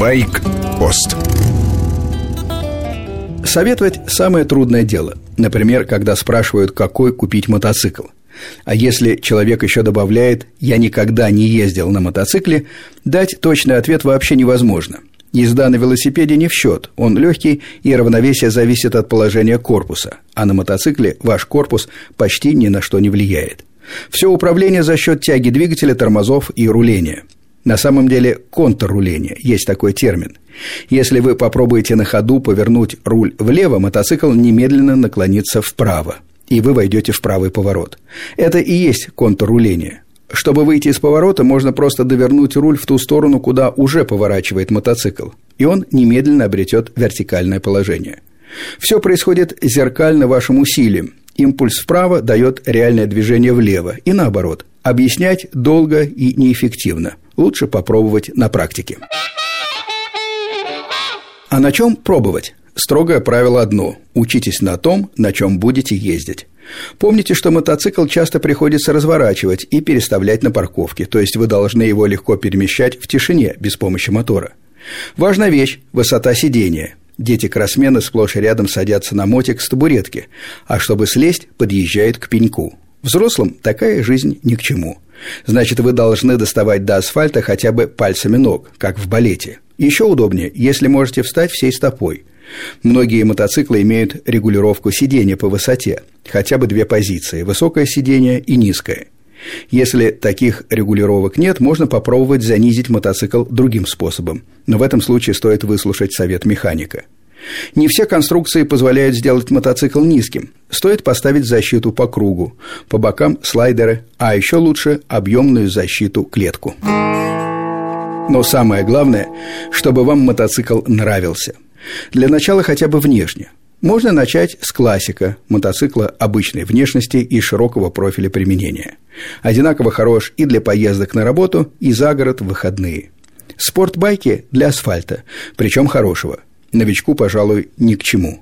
Байк-пост Советовать самое трудное дело. Например, когда спрашивают, какой купить мотоцикл. А если человек еще добавляет «я никогда не ездил на мотоцикле», дать точный ответ вообще невозможно. Езда на велосипеде не в счет, он легкий и равновесие зависит от положения корпуса, а на мотоцикле ваш корпус почти ни на что не влияет. Все управление за счет тяги двигателя, тормозов и руления. На самом деле контрруление, есть такой термин. Если вы попробуете на ходу повернуть руль влево, мотоцикл немедленно наклонится вправо, и вы войдете в правый поворот. Это и есть контрруление. Чтобы выйти из поворота, можно просто довернуть руль в ту сторону, куда уже поворачивает мотоцикл, и он немедленно обретет вертикальное положение. Все происходит зеркально вашим усилиям. Импульс вправо дает реальное движение влево, и наоборот. Объяснять долго и неэффективно. Лучше попробовать на практике. А на чем пробовать? Строгое правило одно – учитесь на том, на чем будете ездить. Помните, что мотоцикл часто приходится разворачивать и переставлять на парковке, то есть вы должны его легко перемещать в тишине без помощи мотора. Важная вещь – высота сидения. Дети-кроссмены сплошь и рядом садятся на мотик с табуретки, а чтобы слезть, подъезжают к пеньку. Взрослым такая жизнь ни к чему. Значит, вы должны доставать до асфальта хотя бы пальцами ног, как в балете. Еще удобнее, если можете встать всей стопой. Многие мотоциклы имеют регулировку сидения по высоте, хотя бы две позиции – высокое сиденье и низкое. Если таких регулировок нет, можно попробовать занизить мотоцикл другим способом, но в этом случае стоит выслушать совет механика. Не все конструкции позволяют сделать мотоцикл низким. Стоит поставить защиту по кругу, по бокам слайдеры, а еще лучше объемную защиту клетку. Но самое главное, чтобы вам мотоцикл нравился. Для начала хотя бы внешне. Можно начать с классика мотоцикла обычной внешности и широкого профиля применения. Одинаково хорош и для поездок на работу, и за город в выходные. Спортбайки для асфальта, причем хорошего. Новичку, пожалуй, ни к чему.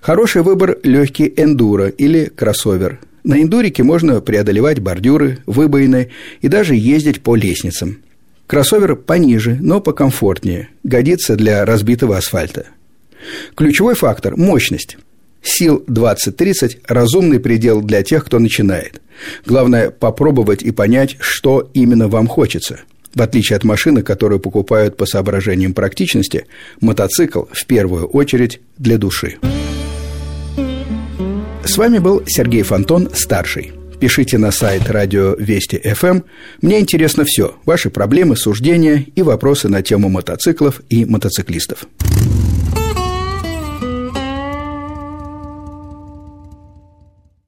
Хороший выбор – легкий эндуро или кроссовер. На эндурике можно преодолевать бордюры, выбоины и даже ездить по лестницам. Кроссовер пониже, но покомфортнее, годится для разбитого асфальта. Ключевой фактор – мощность. Сил 20-30 – разумный предел для тех, кто начинает. Главное – попробовать и понять, что именно вам хочется. В отличие от машины, которую покупают по соображениям практичности, мотоцикл в первую очередь для души. С вами был Сергей Фонтон, старший – Пишите на сайт радио Вести ФМ. Эм. Мне интересно все. Ваши проблемы, суждения и вопросы на тему мотоциклов и мотоциклистов.